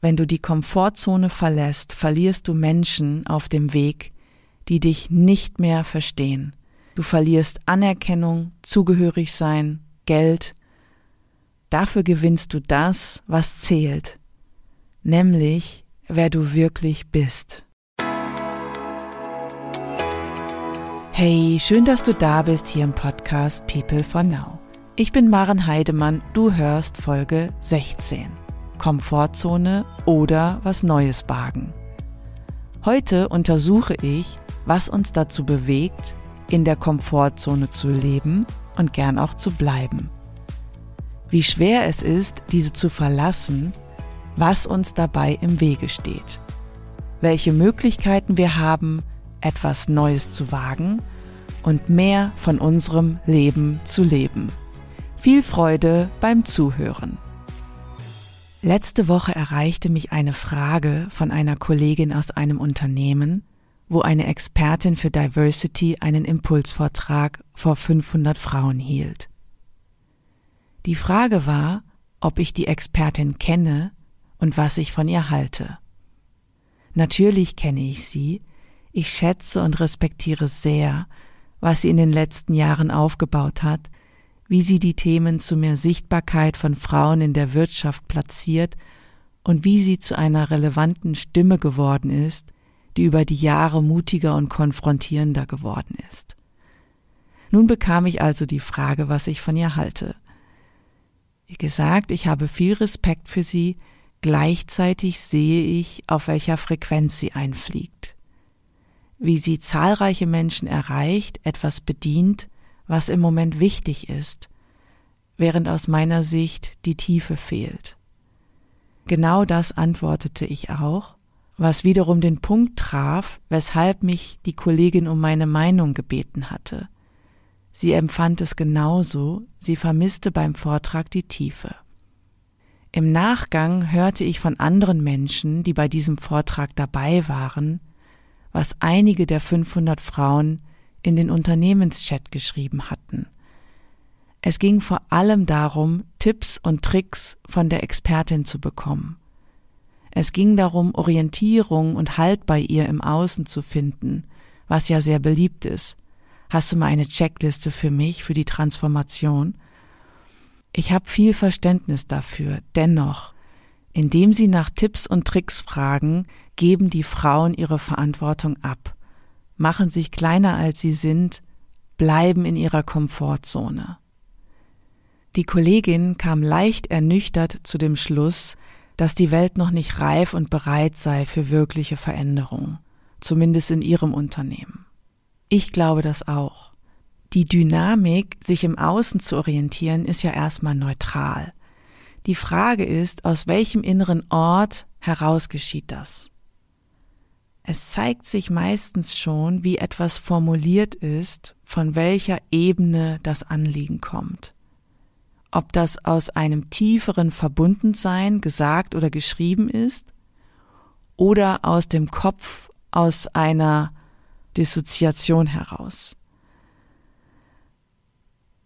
wenn du die Komfortzone verlässt, verlierst du Menschen auf dem Weg, die dich nicht mehr verstehen. Du verlierst Anerkennung, zugehörig sein, Geld. Dafür gewinnst du das, was zählt, nämlich wer du wirklich bist. Hey, schön, dass du da bist hier im Podcast People for Now. Ich bin Maren Heidemann, du hörst Folge 16. Komfortzone oder was Neues wagen. Heute untersuche ich, was uns dazu bewegt, in der Komfortzone zu leben und gern auch zu bleiben. Wie schwer es ist, diese zu verlassen, was uns dabei im Wege steht. Welche Möglichkeiten wir haben, etwas Neues zu wagen und mehr von unserem Leben zu leben. Viel Freude beim Zuhören. Letzte Woche erreichte mich eine Frage von einer Kollegin aus einem Unternehmen, wo eine Expertin für Diversity einen Impulsvortrag vor 500 Frauen hielt. Die Frage war, ob ich die Expertin kenne und was ich von ihr halte. Natürlich kenne ich sie, ich schätze und respektiere sehr, was sie in den letzten Jahren aufgebaut hat, wie sie die Themen zu mehr Sichtbarkeit von Frauen in der Wirtschaft platziert und wie sie zu einer relevanten Stimme geworden ist, die über die Jahre mutiger und konfrontierender geworden ist. Nun bekam ich also die Frage, was ich von ihr halte. Wie gesagt, ich habe viel Respekt für sie, gleichzeitig sehe ich, auf welcher Frequenz sie einfliegt. Wie sie zahlreiche Menschen erreicht, etwas bedient, was im Moment wichtig ist, während aus meiner Sicht die Tiefe fehlt. Genau das antwortete ich auch, was wiederum den Punkt traf, weshalb mich die Kollegin um meine Meinung gebeten hatte. Sie empfand es genauso, sie vermisste beim Vortrag die Tiefe. Im Nachgang hörte ich von anderen Menschen, die bei diesem Vortrag dabei waren, was einige der 500 Frauen in den Unternehmenschat geschrieben hatten. Es ging vor allem darum, Tipps und Tricks von der Expertin zu bekommen. Es ging darum, Orientierung und Halt bei ihr im Außen zu finden, was ja sehr beliebt ist. Hast du mal eine Checkliste für mich, für die Transformation? Ich habe viel Verständnis dafür. Dennoch, indem sie nach Tipps und Tricks fragen, geben die Frauen ihre Verantwortung ab machen sich kleiner als sie sind, bleiben in ihrer Komfortzone. Die Kollegin kam leicht ernüchtert zu dem Schluss, dass die Welt noch nicht reif und bereit sei für wirkliche Veränderung, zumindest in ihrem Unternehmen. Ich glaube das auch. Die Dynamik, sich im Außen zu orientieren, ist ja erstmal neutral. Die Frage ist, aus welchem inneren Ort heraus geschieht das? Es zeigt sich meistens schon, wie etwas formuliert ist, von welcher Ebene das Anliegen kommt. Ob das aus einem tieferen Verbundensein gesagt oder geschrieben ist oder aus dem Kopf, aus einer Dissoziation heraus.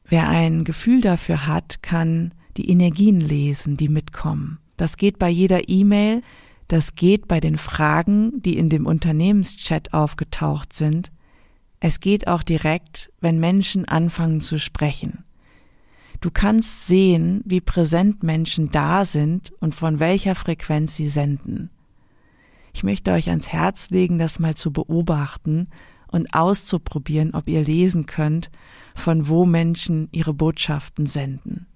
Wer ein Gefühl dafür hat, kann die Energien lesen, die mitkommen. Das geht bei jeder E-Mail, das geht bei den Fragen, die in dem Unternehmenschat aufgetaucht sind. Es geht auch direkt, wenn Menschen anfangen zu sprechen. Du kannst sehen, wie präsent Menschen da sind und von welcher Frequenz sie senden. Ich möchte euch ans Herz legen, das mal zu beobachten und auszuprobieren, ob ihr lesen könnt, von wo Menschen ihre Botschaften senden.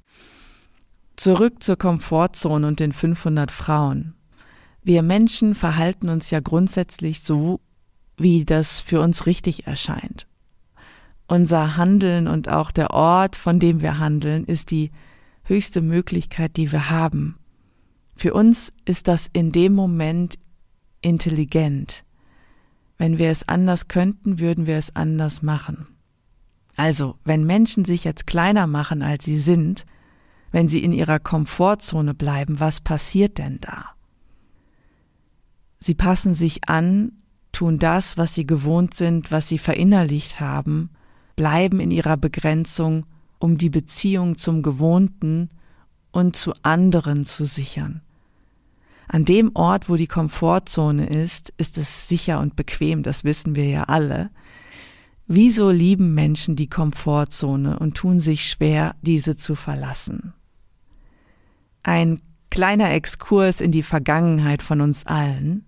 Zurück zur Komfortzone und den 500 Frauen. Wir Menschen verhalten uns ja grundsätzlich so, wie das für uns richtig erscheint. Unser Handeln und auch der Ort, von dem wir handeln, ist die höchste Möglichkeit, die wir haben. Für uns ist das in dem Moment intelligent. Wenn wir es anders könnten, würden wir es anders machen. Also, wenn Menschen sich jetzt kleiner machen, als sie sind, wenn sie in ihrer Komfortzone bleiben, was passiert denn da? Sie passen sich an, tun das, was sie gewohnt sind, was sie verinnerlicht haben, bleiben in ihrer Begrenzung, um die Beziehung zum Gewohnten und zu anderen zu sichern. An dem Ort, wo die Komfortzone ist, ist es sicher und bequem, das wissen wir ja alle. Wieso lieben Menschen die Komfortzone und tun sich schwer, diese zu verlassen? Ein kleiner Exkurs in die Vergangenheit von uns allen.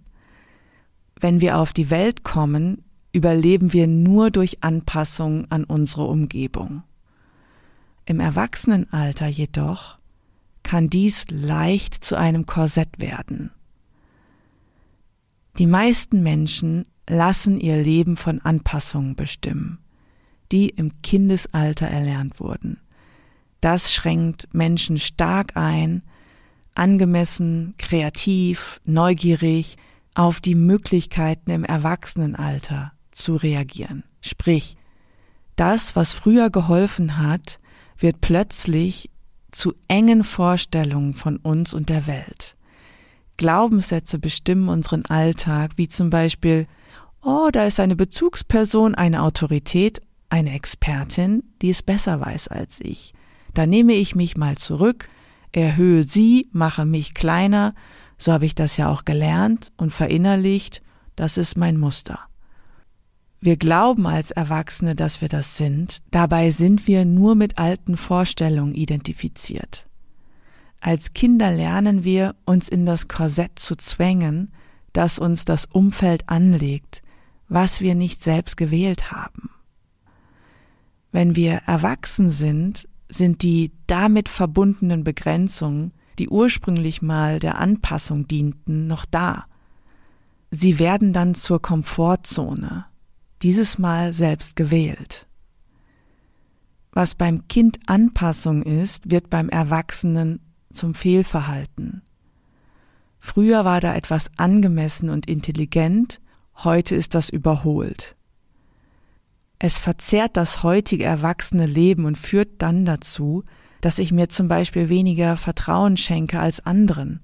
Wenn wir auf die Welt kommen, überleben wir nur durch Anpassung an unsere Umgebung. Im Erwachsenenalter jedoch kann dies leicht zu einem Korsett werden. Die meisten Menschen lassen ihr Leben von Anpassungen bestimmen, die im Kindesalter erlernt wurden. Das schränkt Menschen stark ein, angemessen, kreativ, neugierig auf die Möglichkeiten im Erwachsenenalter zu reagieren. Sprich, das, was früher geholfen hat, wird plötzlich zu engen Vorstellungen von uns und der Welt. Glaubenssätze bestimmen unseren Alltag, wie zum Beispiel, oh, da ist eine Bezugsperson, eine Autorität, eine Expertin, die es besser weiß als ich. Da nehme ich mich mal zurück, erhöhe sie, mache mich kleiner, so habe ich das ja auch gelernt und verinnerlicht, das ist mein Muster. Wir glauben als Erwachsene, dass wir das sind, dabei sind wir nur mit alten Vorstellungen identifiziert. Als Kinder lernen wir, uns in das Korsett zu zwängen, das uns das Umfeld anlegt, was wir nicht selbst gewählt haben. Wenn wir erwachsen sind, sind die damit verbundenen Begrenzungen, die ursprünglich mal der Anpassung dienten, noch da. Sie werden dann zur Komfortzone, dieses Mal selbst gewählt. Was beim Kind Anpassung ist, wird beim Erwachsenen zum Fehlverhalten. Früher war da etwas angemessen und intelligent, Heute ist das überholt. Es verzerrt das heutige erwachsene Leben und führt dann dazu, dass ich mir zum Beispiel weniger Vertrauen schenke als anderen.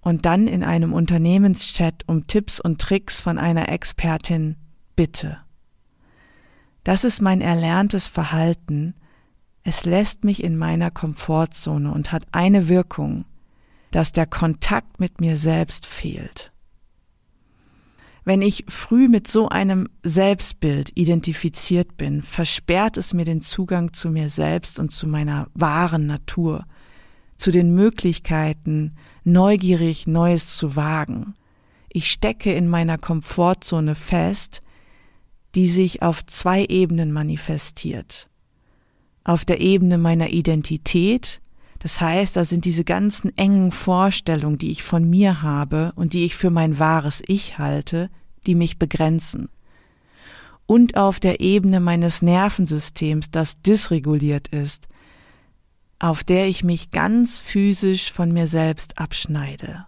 Und dann in einem Unternehmenschat um Tipps und Tricks von einer Expertin bitte. Das ist mein erlerntes Verhalten. Es lässt mich in meiner Komfortzone und hat eine Wirkung, dass der Kontakt mit mir selbst fehlt. Wenn ich früh mit so einem Selbstbild identifiziert bin, versperrt es mir den Zugang zu mir selbst und zu meiner wahren Natur, zu den Möglichkeiten, neugierig Neues zu wagen. Ich stecke in meiner Komfortzone fest, die sich auf zwei Ebenen manifestiert. Auf der Ebene meiner Identität, das heißt, da sind diese ganzen engen Vorstellungen, die ich von mir habe und die ich für mein wahres Ich halte, die mich begrenzen. Und auf der Ebene meines Nervensystems, das dysreguliert ist, auf der ich mich ganz physisch von mir selbst abschneide.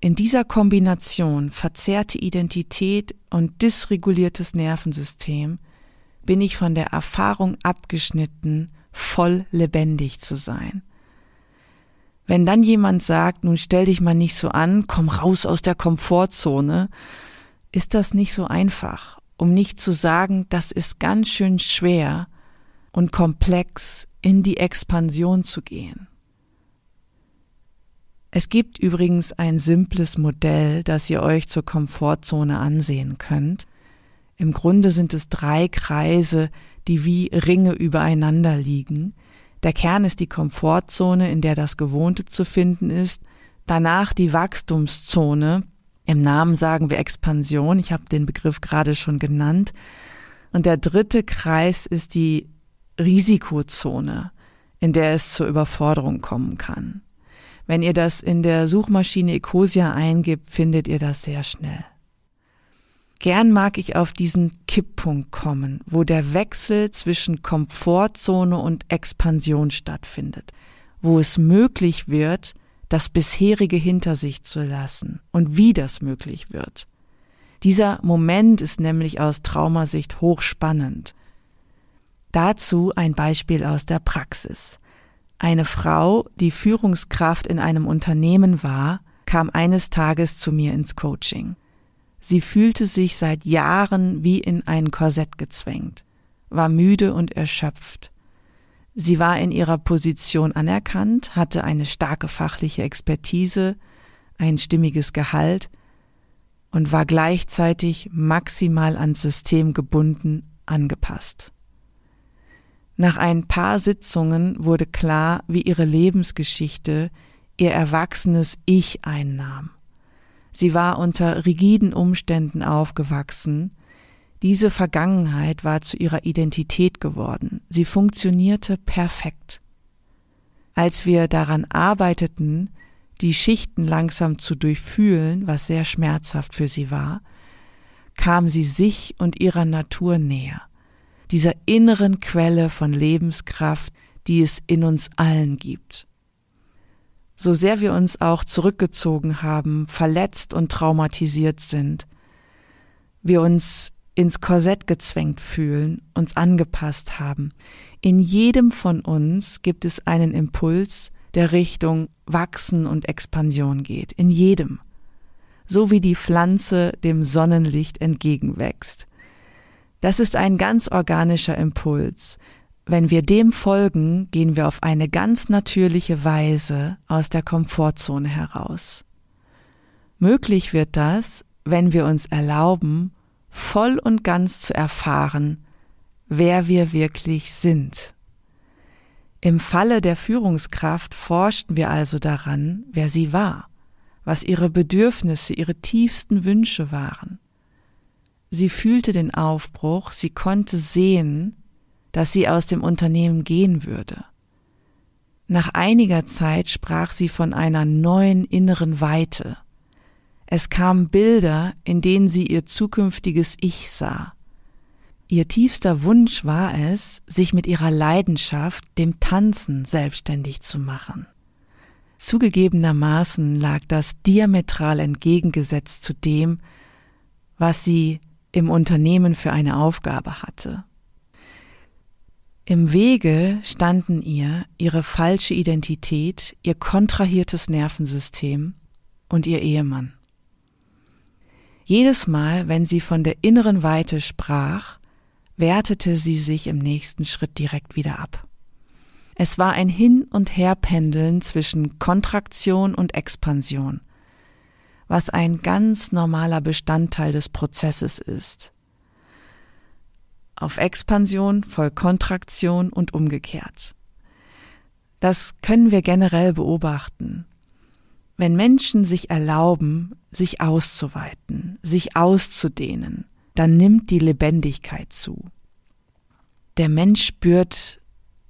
In dieser Kombination verzerrte Identität und dysreguliertes Nervensystem bin ich von der Erfahrung abgeschnitten, voll lebendig zu sein. Wenn dann jemand sagt, nun stell dich mal nicht so an, komm raus aus der Komfortzone, ist das nicht so einfach, um nicht zu sagen, das ist ganz schön schwer und komplex, in die Expansion zu gehen. Es gibt übrigens ein simples Modell, das ihr euch zur Komfortzone ansehen könnt. Im Grunde sind es drei Kreise, die wie Ringe übereinander liegen, der Kern ist die Komfortzone, in der das Gewohnte zu finden ist, danach die Wachstumszone, im Namen sagen wir Expansion, ich habe den Begriff gerade schon genannt, und der dritte Kreis ist die Risikozone, in der es zur Überforderung kommen kann. Wenn ihr das in der Suchmaschine Ecosia eingibt, findet ihr das sehr schnell. Gern mag ich auf diesen Kipppunkt kommen, wo der Wechsel zwischen Komfortzone und Expansion stattfindet, wo es möglich wird, das bisherige hinter sich zu lassen und wie das möglich wird. Dieser Moment ist nämlich aus Traumasicht hochspannend. Dazu ein Beispiel aus der Praxis. Eine Frau, die Führungskraft in einem Unternehmen war, kam eines Tages zu mir ins Coaching. Sie fühlte sich seit Jahren wie in ein Korsett gezwängt, war müde und erschöpft. Sie war in ihrer Position anerkannt, hatte eine starke fachliche Expertise, ein stimmiges Gehalt und war gleichzeitig maximal ans System gebunden angepasst. Nach ein paar Sitzungen wurde klar, wie ihre Lebensgeschichte ihr erwachsenes Ich einnahm. Sie war unter rigiden Umständen aufgewachsen, diese Vergangenheit war zu ihrer Identität geworden, sie funktionierte perfekt. Als wir daran arbeiteten, die Schichten langsam zu durchfühlen, was sehr schmerzhaft für sie war, kam sie sich und ihrer Natur näher, dieser inneren Quelle von Lebenskraft, die es in uns allen gibt. So sehr wir uns auch zurückgezogen haben, verletzt und traumatisiert sind, wir uns ins Korsett gezwängt fühlen, uns angepasst haben. In jedem von uns gibt es einen Impuls, der Richtung Wachsen und Expansion geht. In jedem. So wie die Pflanze dem Sonnenlicht entgegenwächst. Das ist ein ganz organischer Impuls. Wenn wir dem folgen, gehen wir auf eine ganz natürliche Weise aus der Komfortzone heraus. Möglich wird das, wenn wir uns erlauben, voll und ganz zu erfahren, wer wir wirklich sind. Im Falle der Führungskraft forschten wir also daran, wer sie war, was ihre Bedürfnisse, ihre tiefsten Wünsche waren. Sie fühlte den Aufbruch, sie konnte sehen, dass sie aus dem Unternehmen gehen würde. Nach einiger Zeit sprach sie von einer neuen inneren Weite, es kamen Bilder, in denen sie ihr zukünftiges Ich sah. Ihr tiefster Wunsch war es, sich mit ihrer Leidenschaft, dem Tanzen, selbstständig zu machen. Zugegebenermaßen lag das diametral entgegengesetzt zu dem, was sie im Unternehmen für eine Aufgabe hatte. Im Wege standen ihr ihre falsche Identität, ihr kontrahiertes Nervensystem und ihr Ehemann. Jedes Mal, wenn sie von der inneren Weite sprach, wertete sie sich im nächsten Schritt direkt wieder ab. Es war ein Hin- und Herpendeln zwischen Kontraktion und Expansion, was ein ganz normaler Bestandteil des Prozesses ist. Auf Expansion voll Kontraktion und umgekehrt. Das können wir generell beobachten. Wenn Menschen sich erlauben, sich auszuweiten, sich auszudehnen, dann nimmt die Lebendigkeit zu. Der Mensch spürt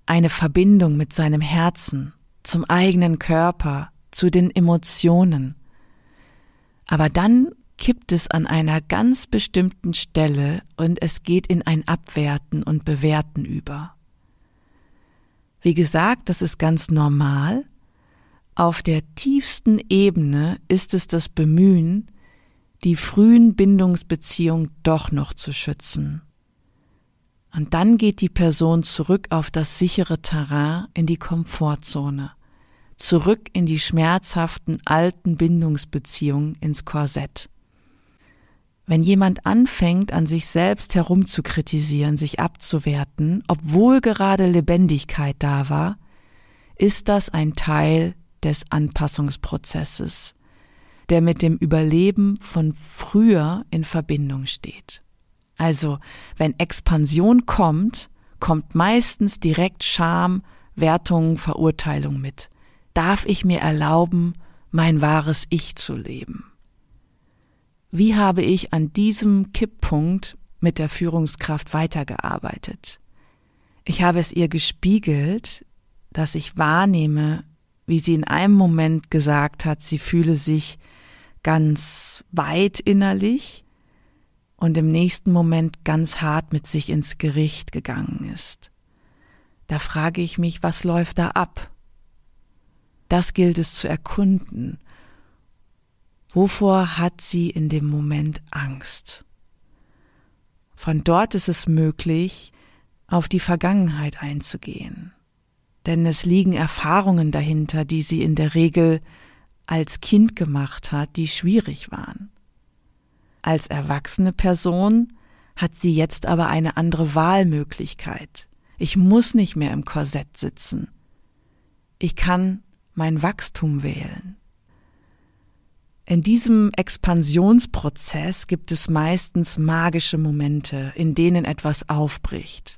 eine Verbindung mit seinem Herzen, zum eigenen Körper, zu den Emotionen. Aber dann kippt es an einer ganz bestimmten Stelle und es geht in ein Abwerten und Bewerten über. Wie gesagt, das ist ganz normal, auf der tiefsten Ebene ist es das Bemühen, die frühen Bindungsbeziehungen doch noch zu schützen. Und dann geht die Person zurück auf das sichere Terrain in die Komfortzone, zurück in die schmerzhaften alten Bindungsbeziehungen ins Korsett. Wenn jemand anfängt, an sich selbst herumzukritisieren, sich abzuwerten, obwohl gerade Lebendigkeit da war, ist das ein Teil des Anpassungsprozesses, der mit dem Überleben von früher in Verbindung steht. Also, wenn Expansion kommt, kommt meistens direkt Scham, Wertung, Verurteilung mit. Darf ich mir erlauben, mein wahres Ich zu leben? Wie habe ich an diesem Kipppunkt mit der Führungskraft weitergearbeitet? Ich habe es ihr gespiegelt, dass ich wahrnehme, wie sie in einem Moment gesagt hat, sie fühle sich ganz weit innerlich und im nächsten Moment ganz hart mit sich ins Gericht gegangen ist. Da frage ich mich, was läuft da ab? Das gilt es zu erkunden. Wovor hat sie in dem Moment Angst? Von dort ist es möglich, auf die Vergangenheit einzugehen denn es liegen Erfahrungen dahinter, die sie in der Regel als Kind gemacht hat, die schwierig waren. Als erwachsene Person hat sie jetzt aber eine andere Wahlmöglichkeit. Ich muss nicht mehr im Korsett sitzen. Ich kann mein Wachstum wählen. In diesem Expansionsprozess gibt es meistens magische Momente, in denen etwas aufbricht.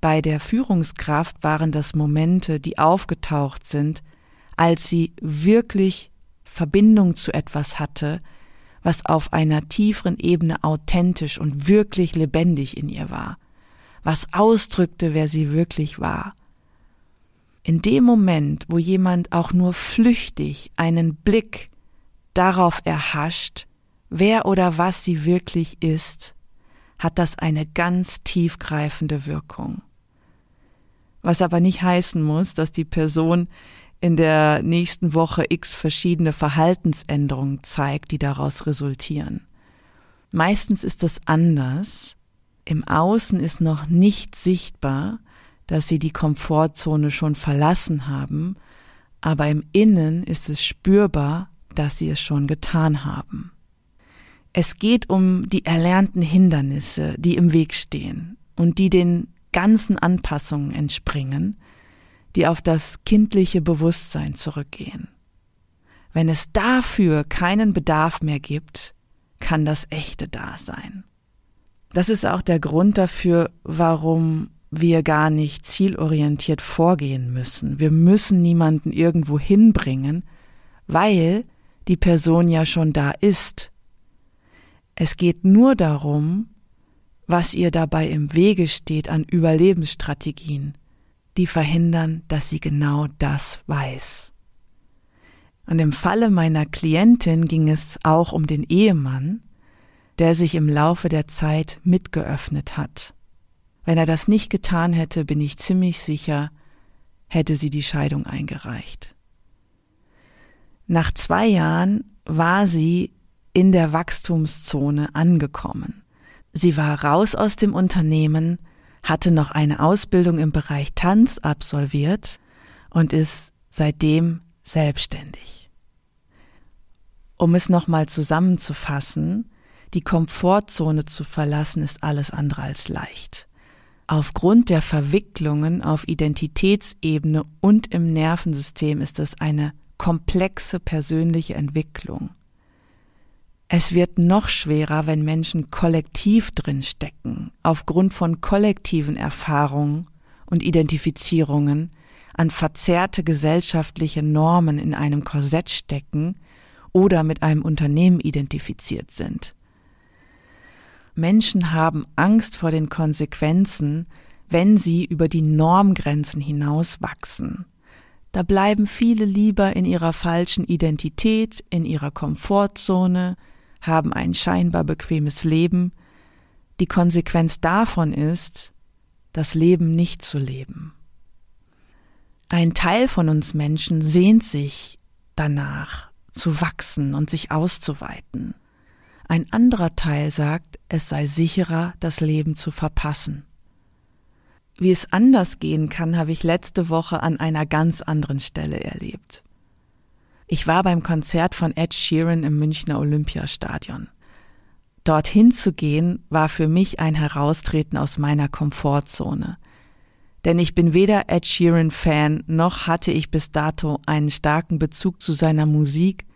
Bei der Führungskraft waren das Momente, die aufgetaucht sind, als sie wirklich Verbindung zu etwas hatte, was auf einer tieferen Ebene authentisch und wirklich lebendig in ihr war, was ausdrückte, wer sie wirklich war. In dem Moment, wo jemand auch nur flüchtig einen Blick darauf erhascht, wer oder was sie wirklich ist, hat das eine ganz tiefgreifende Wirkung. Was aber nicht heißen muss, dass die Person in der nächsten Woche x verschiedene Verhaltensänderungen zeigt, die daraus resultieren. Meistens ist es anders. Im Außen ist noch nicht sichtbar, dass sie die Komfortzone schon verlassen haben, aber im Innen ist es spürbar, dass sie es schon getan haben. Es geht um die erlernten Hindernisse, die im Weg stehen und die den ganzen Anpassungen entspringen, die auf das kindliche Bewusstsein zurückgehen. Wenn es dafür keinen Bedarf mehr gibt, kann das echte da sein. Das ist auch der Grund dafür, warum wir gar nicht zielorientiert vorgehen müssen. Wir müssen niemanden irgendwo hinbringen, weil die Person ja schon da ist. Es geht nur darum, was ihr dabei im Wege steht an Überlebensstrategien, die verhindern, dass sie genau das weiß. Und im Falle meiner Klientin ging es auch um den Ehemann, der sich im Laufe der Zeit mitgeöffnet hat. Wenn er das nicht getan hätte, bin ich ziemlich sicher, hätte sie die Scheidung eingereicht. Nach zwei Jahren war sie in der Wachstumszone angekommen. Sie war raus aus dem Unternehmen, hatte noch eine Ausbildung im Bereich Tanz absolviert und ist seitdem selbstständig. Um es nochmal zusammenzufassen, die Komfortzone zu verlassen ist alles andere als leicht. Aufgrund der Verwicklungen auf Identitätsebene und im Nervensystem ist es eine komplexe persönliche Entwicklung. Es wird noch schwerer, wenn Menschen kollektiv drin stecken, aufgrund von kollektiven Erfahrungen und Identifizierungen an verzerrte gesellschaftliche Normen in einem Korsett stecken oder mit einem Unternehmen identifiziert sind. Menschen haben Angst vor den Konsequenzen, wenn sie über die Normgrenzen hinaus wachsen. Da bleiben viele lieber in ihrer falschen Identität, in ihrer Komfortzone, haben ein scheinbar bequemes Leben. Die Konsequenz davon ist, das Leben nicht zu leben. Ein Teil von uns Menschen sehnt sich danach, zu wachsen und sich auszuweiten. Ein anderer Teil sagt, es sei sicherer, das Leben zu verpassen. Wie es anders gehen kann, habe ich letzte Woche an einer ganz anderen Stelle erlebt. Ich war beim Konzert von Ed Sheeran im Münchner Olympiastadion. Dorthin zu gehen war für mich ein Heraustreten aus meiner Komfortzone. Denn ich bin weder Ed Sheeran Fan, noch hatte ich bis dato einen starken Bezug zu seiner Musik,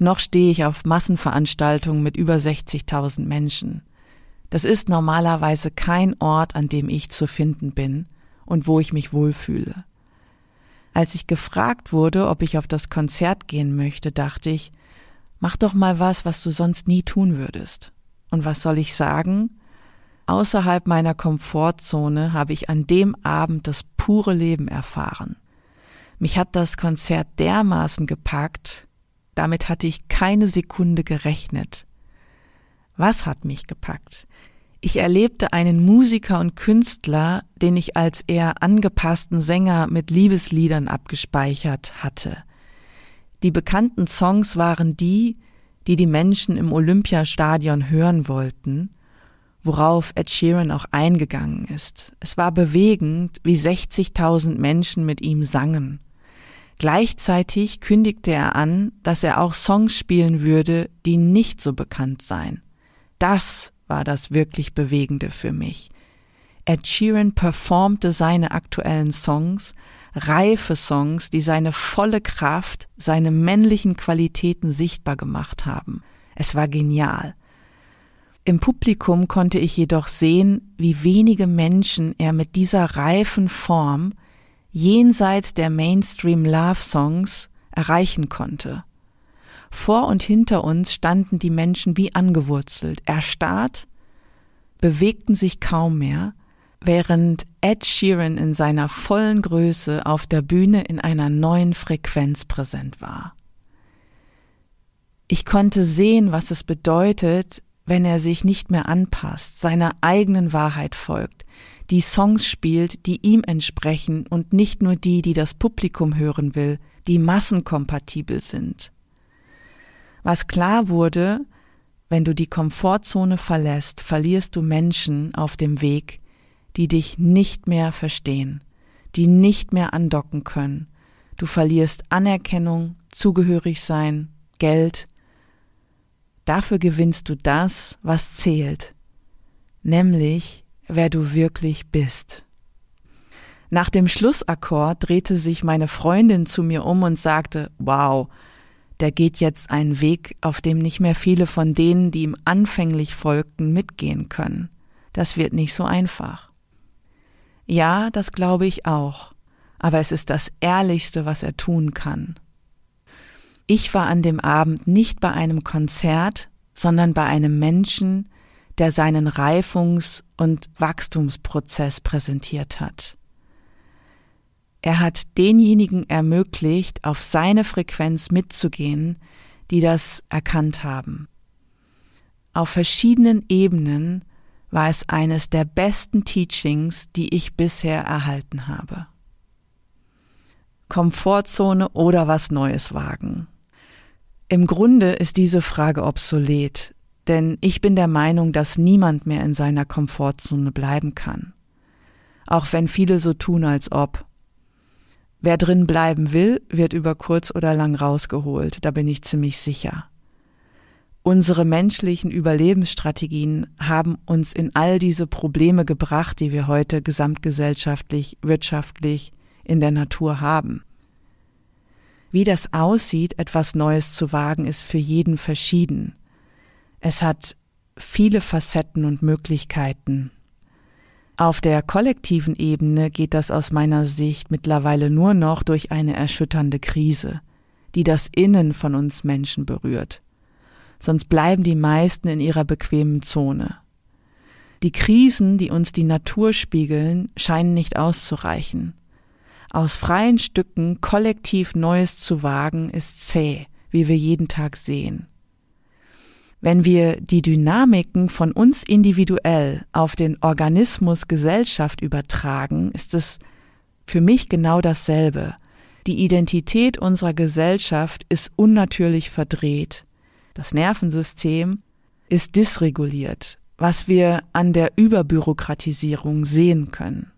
noch stehe ich auf Massenveranstaltungen mit über 60.000 Menschen. Das ist normalerweise kein Ort, an dem ich zu finden bin und wo ich mich wohlfühle. Als ich gefragt wurde, ob ich auf das Konzert gehen möchte, dachte ich, mach doch mal was, was du sonst nie tun würdest. Und was soll ich sagen? Außerhalb meiner Komfortzone habe ich an dem Abend das pure Leben erfahren. Mich hat das Konzert dermaßen gepackt, damit hatte ich keine Sekunde gerechnet. Was hat mich gepackt? Ich erlebte einen Musiker und Künstler, den ich als eher angepassten Sänger mit Liebesliedern abgespeichert hatte. Die bekannten Songs waren die, die die Menschen im Olympiastadion hören wollten, worauf Ed Sheeran auch eingegangen ist. Es war bewegend, wie 60.000 Menschen mit ihm sangen. Gleichzeitig kündigte er an, dass er auch Songs spielen würde, die nicht so bekannt seien. Das war das wirklich Bewegende für mich. Ed Sheeran performte seine aktuellen Songs, reife Songs, die seine volle Kraft, seine männlichen Qualitäten sichtbar gemacht haben. Es war genial. Im Publikum konnte ich jedoch sehen, wie wenige Menschen er mit dieser reifen Form jenseits der Mainstream Love Songs erreichen konnte. Vor und hinter uns standen die Menschen wie angewurzelt, erstarrt, bewegten sich kaum mehr, während Ed Sheeran in seiner vollen Größe auf der Bühne in einer neuen Frequenz präsent war. Ich konnte sehen, was es bedeutet, wenn er sich nicht mehr anpasst, seiner eigenen Wahrheit folgt, die Songs spielt, die ihm entsprechen und nicht nur die, die das Publikum hören will, die massenkompatibel sind. Was klar wurde, wenn du die Komfortzone verlässt, verlierst du Menschen auf dem Weg, die dich nicht mehr verstehen, die nicht mehr andocken können. Du verlierst Anerkennung, zugehörig sein, Geld, Dafür gewinnst du das, was zählt, nämlich wer du wirklich bist. Nach dem Schlussakkord drehte sich meine Freundin zu mir um und sagte, wow, der geht jetzt einen Weg, auf dem nicht mehr viele von denen, die ihm anfänglich folgten, mitgehen können. Das wird nicht so einfach. Ja, das glaube ich auch, aber es ist das Ehrlichste, was er tun kann. Ich war an dem Abend nicht bei einem Konzert, sondern bei einem Menschen, der seinen Reifungs- und Wachstumsprozess präsentiert hat. Er hat denjenigen ermöglicht, auf seine Frequenz mitzugehen, die das erkannt haben. Auf verschiedenen Ebenen war es eines der besten Teachings, die ich bisher erhalten habe. Komfortzone oder was Neues wagen. Im Grunde ist diese Frage obsolet, denn ich bin der Meinung, dass niemand mehr in seiner Komfortzone bleiben kann. Auch wenn viele so tun, als ob. Wer drin bleiben will, wird über kurz oder lang rausgeholt, da bin ich ziemlich sicher. Unsere menschlichen Überlebensstrategien haben uns in all diese Probleme gebracht, die wir heute gesamtgesellschaftlich, wirtschaftlich in der Natur haben. Wie das aussieht, etwas Neues zu wagen, ist für jeden verschieden. Es hat viele Facetten und Möglichkeiten. Auf der kollektiven Ebene geht das aus meiner Sicht mittlerweile nur noch durch eine erschütternde Krise, die das Innen von uns Menschen berührt. Sonst bleiben die meisten in ihrer bequemen Zone. Die Krisen, die uns die Natur spiegeln, scheinen nicht auszureichen. Aus freien Stücken kollektiv Neues zu wagen, ist zäh, wie wir jeden Tag sehen. Wenn wir die Dynamiken von uns individuell auf den Organismus Gesellschaft übertragen, ist es für mich genau dasselbe. Die Identität unserer Gesellschaft ist unnatürlich verdreht. Das Nervensystem ist dysreguliert, was wir an der Überbürokratisierung sehen können.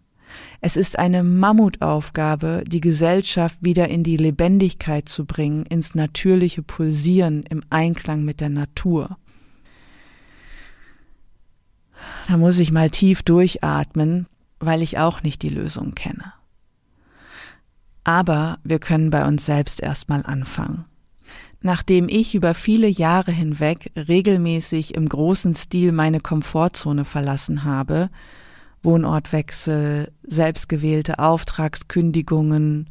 Es ist eine Mammutaufgabe, die Gesellschaft wieder in die Lebendigkeit zu bringen, ins natürliche Pulsieren im Einklang mit der Natur. Da muss ich mal tief durchatmen, weil ich auch nicht die Lösung kenne. Aber wir können bei uns selbst erstmal anfangen. Nachdem ich über viele Jahre hinweg regelmäßig im großen Stil meine Komfortzone verlassen habe, Wohnortwechsel, selbstgewählte Auftragskündigungen,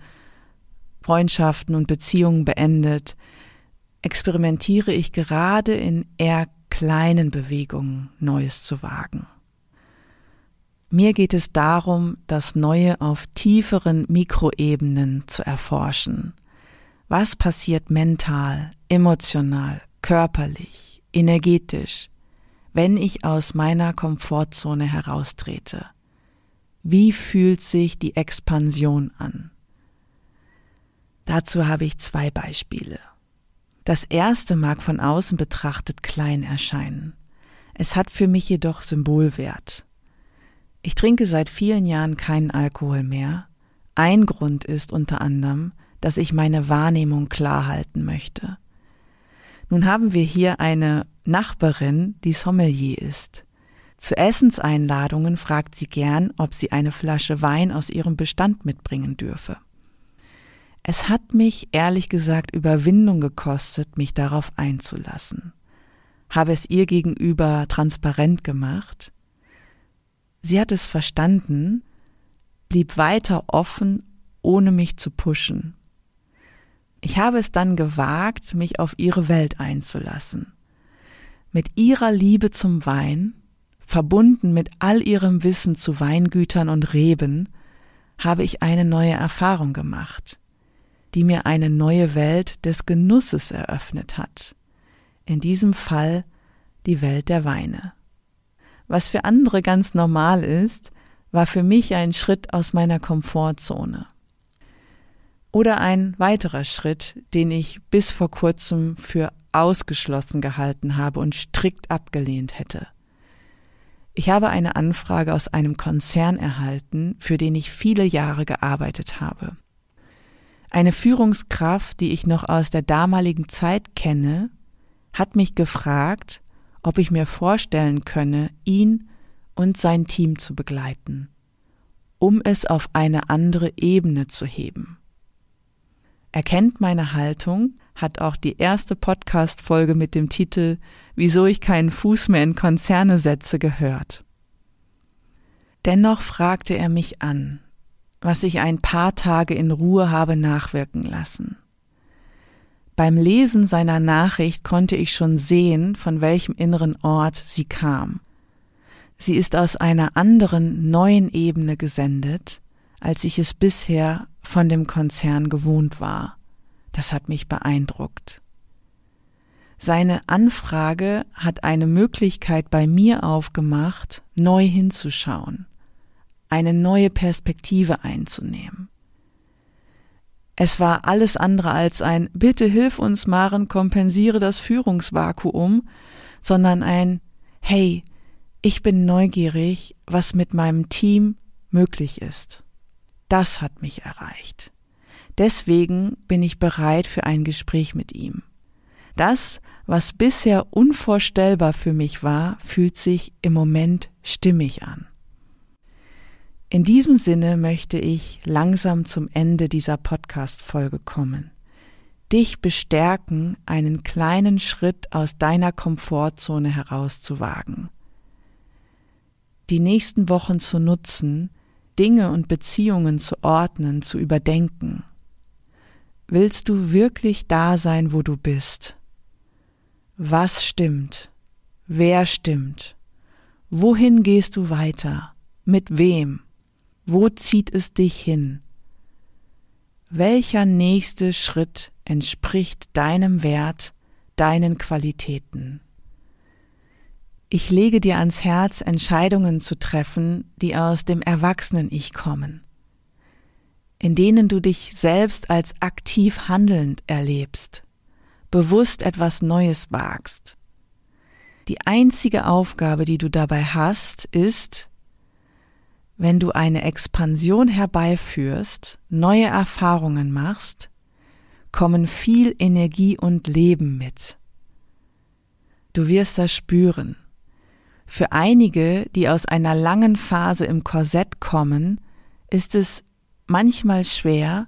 Freundschaften und Beziehungen beendet, experimentiere ich gerade in eher kleinen Bewegungen Neues zu wagen. Mir geht es darum, das Neue auf tieferen Mikroebenen zu erforschen. Was passiert mental, emotional, körperlich, energetisch, wenn ich aus meiner Komfortzone heraustrete? Wie fühlt sich die Expansion an? Dazu habe ich zwei Beispiele. Das erste mag von außen betrachtet klein erscheinen. Es hat für mich jedoch Symbolwert. Ich trinke seit vielen Jahren keinen Alkohol mehr. Ein Grund ist unter anderem, dass ich meine Wahrnehmung klar halten möchte. Nun haben wir hier eine Nachbarin, die Sommelier ist. Zu Essenseinladungen fragt sie gern, ob sie eine Flasche Wein aus ihrem Bestand mitbringen dürfe. Es hat mich ehrlich gesagt Überwindung gekostet, mich darauf einzulassen. Habe es ihr gegenüber transparent gemacht. Sie hat es verstanden, blieb weiter offen, ohne mich zu pushen. Ich habe es dann gewagt, mich auf ihre Welt einzulassen. Mit ihrer Liebe zum Wein, verbunden mit all ihrem Wissen zu Weingütern und Reben, habe ich eine neue Erfahrung gemacht die mir eine neue Welt des Genusses eröffnet hat. In diesem Fall die Welt der Weine. Was für andere ganz normal ist, war für mich ein Schritt aus meiner Komfortzone. Oder ein weiterer Schritt, den ich bis vor kurzem für ausgeschlossen gehalten habe und strikt abgelehnt hätte. Ich habe eine Anfrage aus einem Konzern erhalten, für den ich viele Jahre gearbeitet habe. Eine Führungskraft, die ich noch aus der damaligen Zeit kenne, hat mich gefragt, ob ich mir vorstellen könne, ihn und sein Team zu begleiten, um es auf eine andere Ebene zu heben. Er kennt meine Haltung, hat auch die erste Podcast-Folge mit dem Titel Wieso ich keinen Fuß mehr in Konzerne setze gehört. Dennoch fragte er mich an, was ich ein paar Tage in Ruhe habe nachwirken lassen. Beim Lesen seiner Nachricht konnte ich schon sehen, von welchem inneren Ort sie kam. Sie ist aus einer anderen, neuen Ebene gesendet, als ich es bisher von dem Konzern gewohnt war. Das hat mich beeindruckt. Seine Anfrage hat eine Möglichkeit bei mir aufgemacht, neu hinzuschauen eine neue Perspektive einzunehmen. Es war alles andere als ein Bitte hilf uns, Maren, kompensiere das Führungsvakuum, sondern ein Hey, ich bin neugierig, was mit meinem Team möglich ist. Das hat mich erreicht. Deswegen bin ich bereit für ein Gespräch mit ihm. Das, was bisher unvorstellbar für mich war, fühlt sich im Moment stimmig an. In diesem Sinne möchte ich langsam zum Ende dieser Podcast-Folge kommen. Dich bestärken, einen kleinen Schritt aus deiner Komfortzone herauszuwagen. Die nächsten Wochen zu nutzen, Dinge und Beziehungen zu ordnen, zu überdenken. Willst du wirklich da sein, wo du bist? Was stimmt? Wer stimmt? Wohin gehst du weiter? Mit wem? Wo zieht es dich hin? Welcher nächste Schritt entspricht deinem Wert, deinen Qualitäten? Ich lege dir ans Herz, Entscheidungen zu treffen, die aus dem Erwachsenen-Ich kommen, in denen du dich selbst als aktiv handelnd erlebst, bewusst etwas Neues wagst. Die einzige Aufgabe, die du dabei hast, ist, wenn du eine Expansion herbeiführst, neue Erfahrungen machst, kommen viel Energie und Leben mit. Du wirst das spüren. Für einige, die aus einer langen Phase im Korsett kommen, ist es manchmal schwer,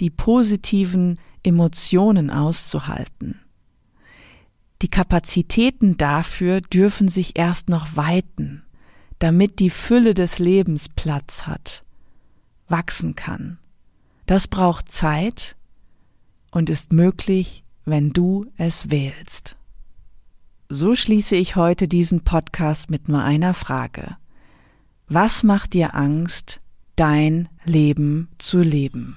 die positiven Emotionen auszuhalten. Die Kapazitäten dafür dürfen sich erst noch weiten damit die Fülle des Lebens Platz hat, wachsen kann. Das braucht Zeit und ist möglich, wenn du es wählst. So schließe ich heute diesen Podcast mit nur einer Frage. Was macht dir Angst, dein Leben zu leben?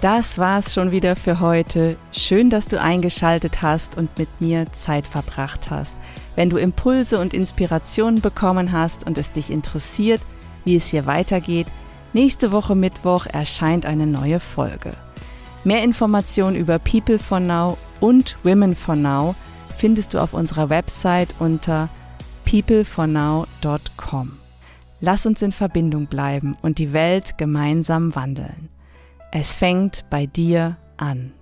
Das war's schon wieder für heute. Schön, dass du eingeschaltet hast und mit mir Zeit verbracht hast. Wenn du Impulse und Inspirationen bekommen hast und es dich interessiert, wie es hier weitergeht, nächste Woche Mittwoch erscheint eine neue Folge. Mehr Informationen über People for Now und Women for Now findest du auf unserer Website unter peoplefornow.com. Lass uns in Verbindung bleiben und die Welt gemeinsam wandeln. Es fängt bei dir an.